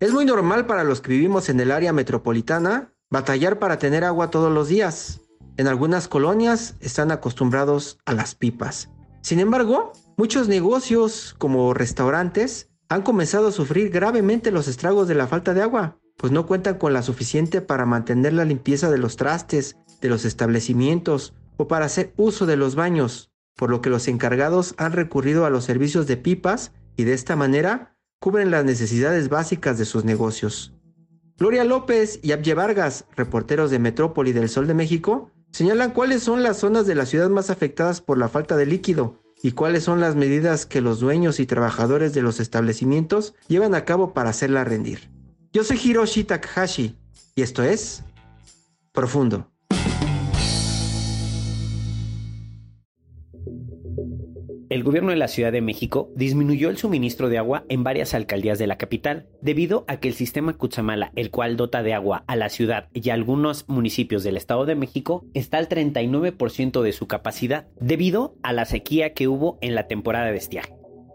Es muy normal para los que vivimos en el área metropolitana batallar para tener agua todos los días. En algunas colonias están acostumbrados a las pipas. Sin embargo, muchos negocios como restaurantes han comenzado a sufrir gravemente los estragos de la falta de agua, pues no cuentan con la suficiente para mantener la limpieza de los trastes, de los establecimientos o para hacer uso de los baños, por lo que los encargados han recurrido a los servicios de pipas y de esta manera cubren las necesidades básicas de sus negocios. Gloria López y Abye Vargas, reporteros de Metrópoli del Sol de México, señalan cuáles son las zonas de la ciudad más afectadas por la falta de líquido y cuáles son las medidas que los dueños y trabajadores de los establecimientos llevan a cabo para hacerla rendir. Yo soy Hiroshi Takahashi y esto es Profundo. El gobierno de la Ciudad de México disminuyó el suministro de agua en varias alcaldías de la capital, debido a que el sistema Cutzamala, el cual dota de agua a la ciudad y a algunos municipios del Estado de México, está al 39% de su capacidad, debido a la sequía que hubo en la temporada de estiaje.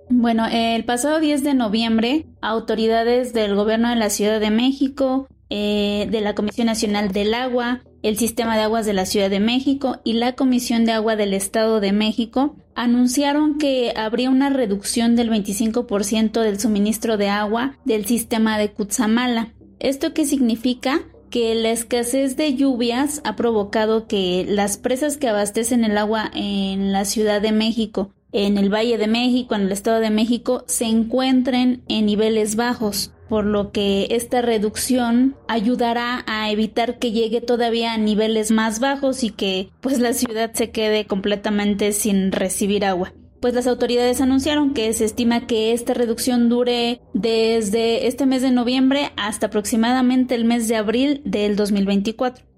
Bueno, el pasado 10 de noviembre, autoridades del gobierno de la Ciudad de México, eh, de la Comisión Nacional del Agua, el Sistema de Aguas de la Ciudad de México y la Comisión de Agua del Estado de México anunciaron que habría una reducción del 25% del suministro de agua del sistema de Cutzamala. ¿Esto qué significa? que la escasez de lluvias ha provocado que las presas que abastecen el agua en la Ciudad de México, en el Valle de México, en el Estado de México, se encuentren en niveles bajos por lo que esta reducción ayudará a evitar que llegue todavía a niveles más bajos y que pues la ciudad se quede completamente sin recibir agua. Pues las autoridades anunciaron que se estima que esta reducción dure desde este mes de noviembre hasta aproximadamente el mes de abril del 2024.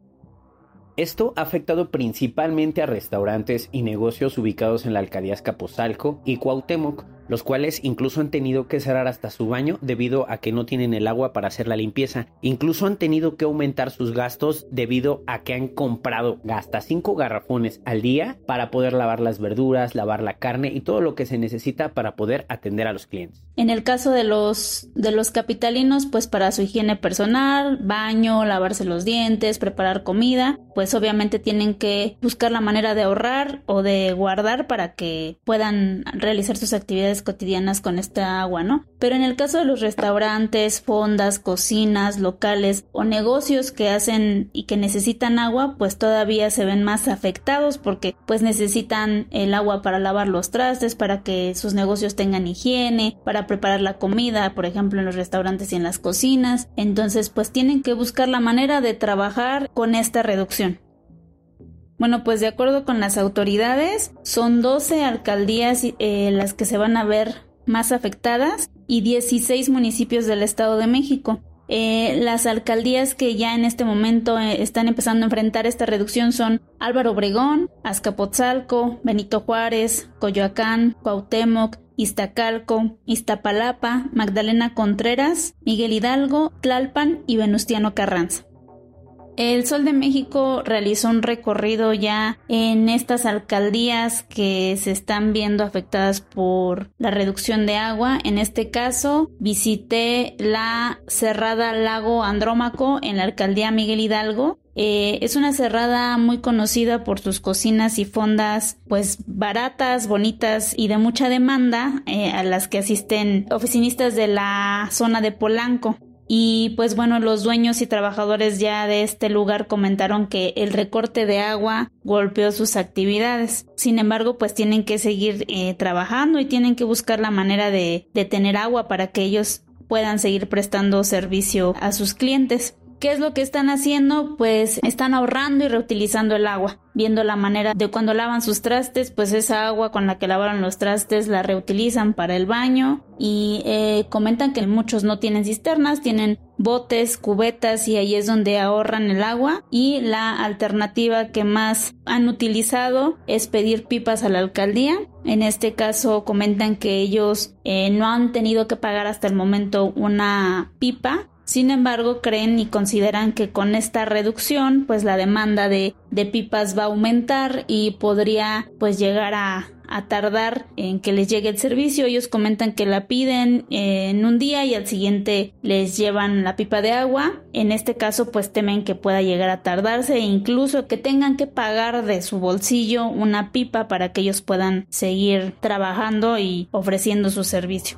Esto ha afectado principalmente a restaurantes y negocios ubicados en la alcaldía Capozalco y Cuauhtémoc, los cuales incluso han tenido que cerrar hasta su baño debido a que no tienen el agua para hacer la limpieza. Incluso han tenido que aumentar sus gastos debido a que han comprado hasta 5 garrafones al día para poder lavar las verduras, lavar la carne y todo lo que se necesita para poder atender a los clientes. En el caso de los de los capitalinos, pues para su higiene personal, baño, lavarse los dientes, preparar comida, pues obviamente tienen que buscar la manera de ahorrar o de guardar para que puedan realizar sus actividades cotidianas con esta agua, ¿no? Pero en el caso de los restaurantes, fondas, cocinas, locales o negocios que hacen y que necesitan agua, pues todavía se ven más afectados porque pues necesitan el agua para lavar los trastes, para que sus negocios tengan higiene, para preparar la comida, por ejemplo, en los restaurantes y en las cocinas. Entonces, pues tienen que buscar la manera de trabajar con esta reducción. Bueno, pues de acuerdo con las autoridades, son 12 alcaldías eh, las que se van a ver más afectadas y 16 municipios del Estado de México. Eh, las alcaldías que ya en este momento eh, están empezando a enfrentar esta reducción son Álvaro Obregón, Azcapotzalco, Benito Juárez, Coyoacán, Cuauhtémoc, Iztacalco, Iztapalapa, Magdalena Contreras, Miguel Hidalgo, Tlalpan y Venustiano Carranza. El Sol de México realizó un recorrido ya en estas alcaldías que se están viendo afectadas por la reducción de agua. En este caso, visité la cerrada Lago Andrómaco en la alcaldía Miguel Hidalgo. Eh, es una cerrada muy conocida por sus cocinas y fondas pues baratas, bonitas y de mucha demanda eh, a las que asisten oficinistas de la zona de Polanco. Y pues bueno, los dueños y trabajadores ya de este lugar comentaron que el recorte de agua golpeó sus actividades. Sin embargo, pues tienen que seguir eh, trabajando y tienen que buscar la manera de, de tener agua para que ellos puedan seguir prestando servicio a sus clientes. ¿Qué es lo que están haciendo? Pues están ahorrando y reutilizando el agua, viendo la manera de cuando lavan sus trastes, pues esa agua con la que lavaron los trastes la reutilizan para el baño y eh, comentan que muchos no tienen cisternas, tienen botes, cubetas y ahí es donde ahorran el agua y la alternativa que más han utilizado es pedir pipas a la alcaldía. En este caso comentan que ellos eh, no han tenido que pagar hasta el momento una pipa sin embargo, creen y consideran que con esta reducción, pues la demanda de, pipas va a aumentar y podría pues llegar a tardar en que les llegue el servicio. Ellos comentan que la piden en un día y al siguiente les llevan la pipa de agua. En este caso pues temen que pueda llegar a tardarse e incluso que tengan que pagar de su bolsillo una pipa para que ellos puedan seguir trabajando y ofreciendo su servicio.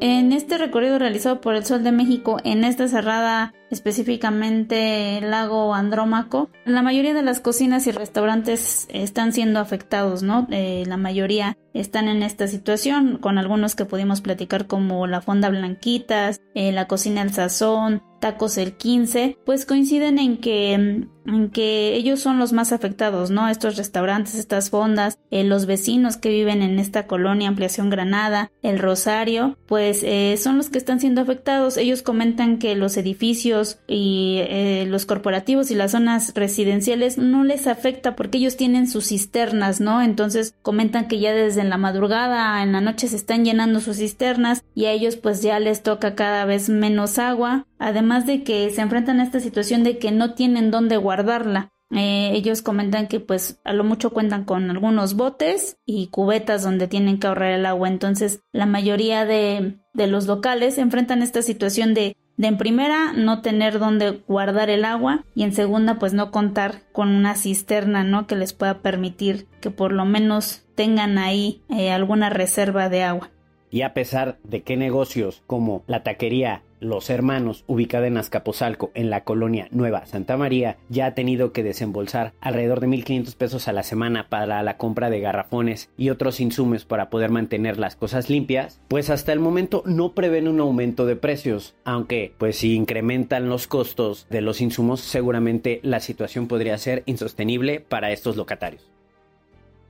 En este recorrido realizado por el Sol de México en esta cerrada específicamente el lago Andrómaco, la mayoría de las cocinas y restaurantes están siendo afectados, ¿no? Eh, la mayoría están en esta situación, con algunos que pudimos platicar como la Fonda Blanquitas, eh, la Cocina El Sazón, Tacos el 15, pues coinciden en que, en que ellos son los más afectados, ¿no? Estos restaurantes, estas fondas, eh, los vecinos que viven en esta colonia Ampliación Granada, el Rosario, pues son los que están siendo afectados. Ellos comentan que los edificios y eh, los corporativos y las zonas residenciales no les afecta porque ellos tienen sus cisternas, ¿no? Entonces comentan que ya desde la madrugada en la noche se están llenando sus cisternas y a ellos pues ya les toca cada vez menos agua, además de que se enfrentan a esta situación de que no tienen dónde guardarla. Eh, ellos comentan que pues a lo mucho cuentan con algunos botes y cubetas donde tienen que ahorrar el agua. Entonces la mayoría de, de los locales enfrentan esta situación de de en primera no tener dónde guardar el agua y en segunda pues no contar con una cisterna no que les pueda permitir que por lo menos tengan ahí eh, alguna reserva de agua. Y a pesar de que negocios como la taquería los Hermanos, ubicada en Azcapotzalco, en la colonia Nueva Santa María, ya ha tenido que desembolsar alrededor de 1.500 pesos a la semana para la compra de garrafones y otros insumos para poder mantener las cosas limpias, pues hasta el momento no prevén un aumento de precios, aunque pues si incrementan los costos de los insumos seguramente la situación podría ser insostenible para estos locatarios.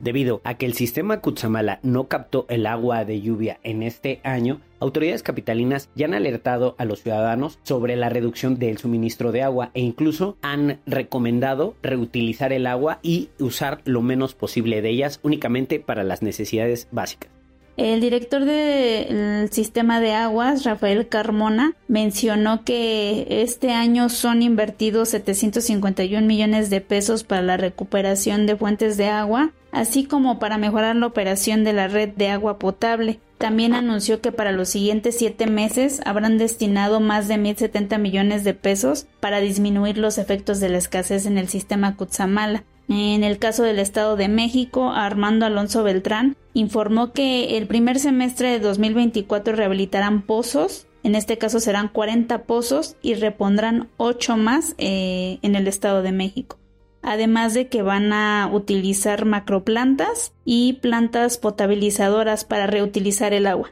Debido a que el sistema Cutzamala no captó el agua de lluvia en este año, autoridades capitalinas ya han alertado a los ciudadanos sobre la reducción del suministro de agua e incluso han recomendado reutilizar el agua y usar lo menos posible de ellas únicamente para las necesidades básicas. El director del sistema de aguas, Rafael Carmona, mencionó que este año son invertidos 751 millones de pesos para la recuperación de fuentes de agua, así como para mejorar la operación de la red de agua potable. También anunció que para los siguientes siete meses habrán destinado más de 1.070 millones de pesos para disminuir los efectos de la escasez en el sistema Cutzamala. En el caso del Estado de México, Armando Alonso Beltrán informó que el primer semestre de 2024 rehabilitarán pozos, en este caso serán 40 pozos y repondrán 8 más eh, en el Estado de México. Además de que van a utilizar macroplantas y plantas potabilizadoras para reutilizar el agua.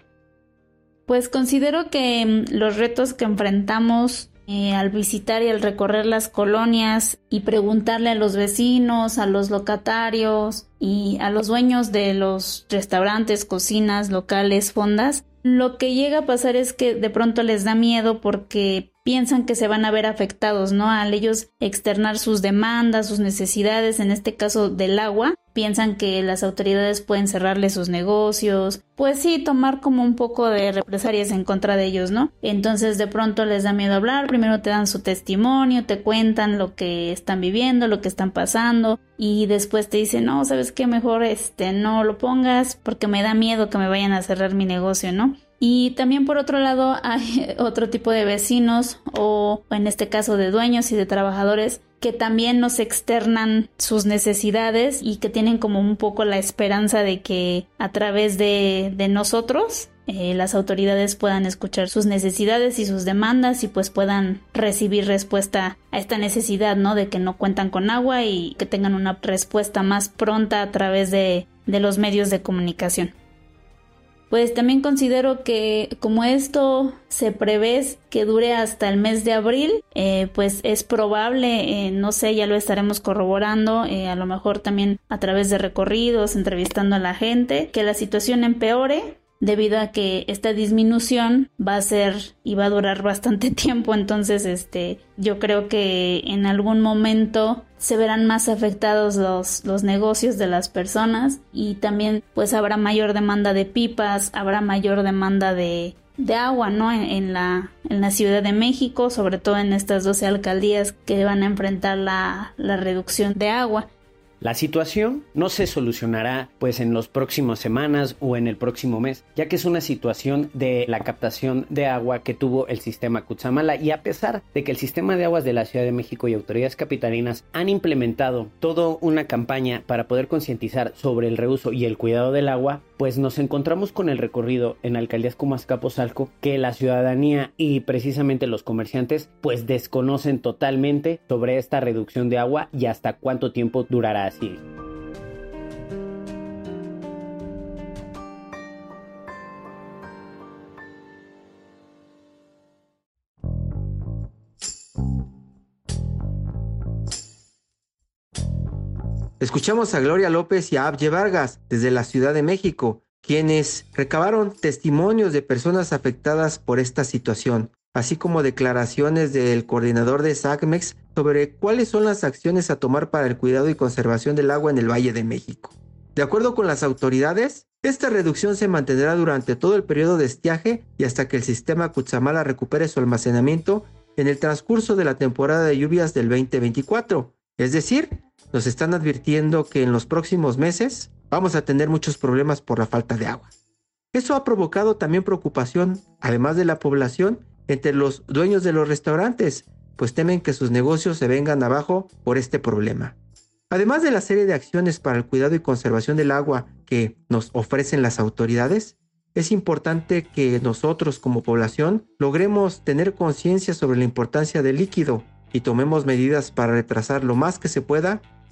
Pues considero que mm, los retos que enfrentamos eh, al visitar y al recorrer las colonias y preguntarle a los vecinos, a los locatarios y a los dueños de los restaurantes, cocinas, locales, fondas, lo que llega a pasar es que de pronto les da miedo porque piensan que se van a ver afectados, ¿no? Al ellos externar sus demandas, sus necesidades, en este caso del agua, piensan que las autoridades pueden cerrarle sus negocios, pues sí, tomar como un poco de represalias en contra de ellos, ¿no? Entonces de pronto les da miedo hablar, primero te dan su testimonio, te cuentan lo que están viviendo, lo que están pasando y después te dicen, no, sabes qué, mejor este no lo pongas porque me da miedo que me vayan a cerrar mi negocio, ¿no? Y también por otro lado hay otro tipo de vecinos o en este caso de dueños y de trabajadores que también nos externan sus necesidades y que tienen como un poco la esperanza de que a través de, de nosotros eh, las autoridades puedan escuchar sus necesidades y sus demandas y pues puedan recibir respuesta a esta necesidad, ¿no? De que no cuentan con agua y que tengan una respuesta más pronta a través de, de los medios de comunicación. Pues también considero que como esto se prevé que dure hasta el mes de abril, eh, pues es probable, eh, no sé, ya lo estaremos corroborando, eh, a lo mejor también a través de recorridos, entrevistando a la gente, que la situación empeore debido a que esta disminución va a ser y va a durar bastante tiempo entonces este yo creo que en algún momento se verán más afectados los, los negocios de las personas y también pues habrá mayor demanda de pipas habrá mayor demanda de, de agua no en, en, la en la Ciudad de México sobre todo en estas 12 alcaldías que van a enfrentar la, la reducción de agua la situación no se solucionará pues en las próximas semanas o en el próximo mes, ya que es una situación de la captación de agua que tuvo el sistema Cutzamala. Y a pesar de que el sistema de aguas de la Ciudad de México y autoridades capitalinas han implementado toda una campaña para poder concientizar sobre el reuso y el cuidado del agua, pues nos encontramos con el recorrido en alcaldías como Azcapotzalco que la ciudadanía y precisamente los comerciantes pues desconocen totalmente sobre esta reducción de agua y hasta cuánto tiempo durará así. Escuchamos a Gloria López y a Abye Vargas desde la Ciudad de México, quienes recabaron testimonios de personas afectadas por esta situación, así como declaraciones del coordinador de SACMEX sobre cuáles son las acciones a tomar para el cuidado y conservación del agua en el Valle de México. De acuerdo con las autoridades, esta reducción se mantendrá durante todo el periodo de estiaje y hasta que el sistema Cutzamala recupere su almacenamiento en el transcurso de la temporada de lluvias del 2024, es decir, nos están advirtiendo que en los próximos meses vamos a tener muchos problemas por la falta de agua. Eso ha provocado también preocupación, además de la población, entre los dueños de los restaurantes, pues temen que sus negocios se vengan abajo por este problema. Además de la serie de acciones para el cuidado y conservación del agua que nos ofrecen las autoridades, es importante que nosotros como población logremos tener conciencia sobre la importancia del líquido y tomemos medidas para retrasar lo más que se pueda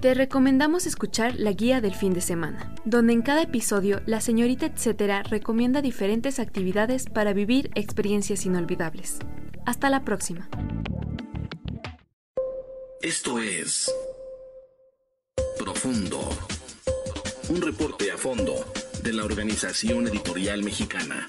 Te recomendamos escuchar la guía del fin de semana, donde en cada episodio la señorita etcétera recomienda diferentes actividades para vivir experiencias inolvidables. Hasta la próxima. Esto es Profundo, un reporte a fondo de la Organización Editorial Mexicana.